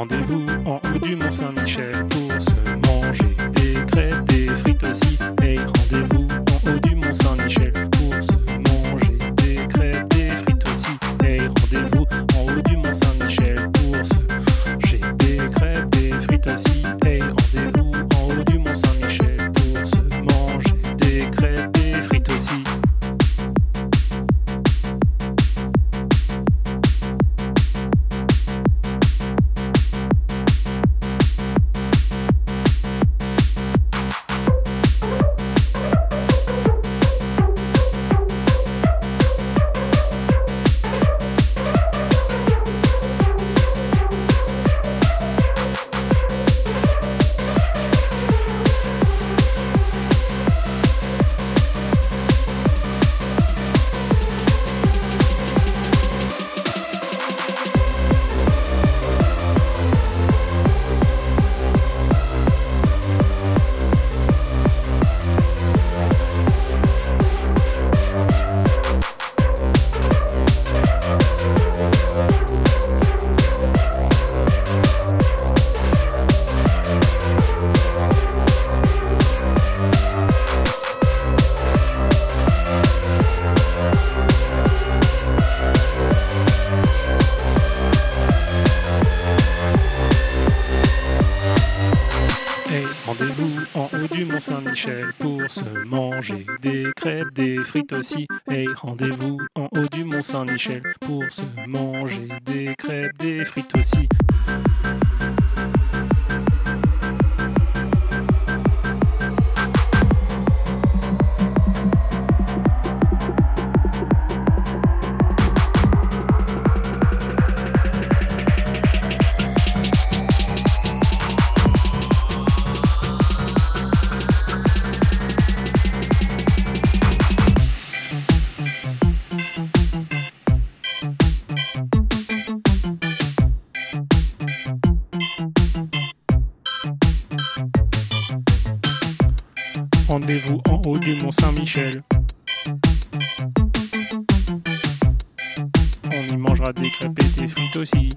rendez-vous en haut du Mont Saint-Michel pour se manger des crêpes, des frites aussi. En haut du Mont Saint-Michel pour se manger des crêpes, des frites aussi. Hey, rendez-vous en haut du Mont Saint-Michel pour se manger des crêpes, des frites aussi. Rendez-vous en haut du Mont Saint-Michel. On y mangera des crêpes et des frites aussi.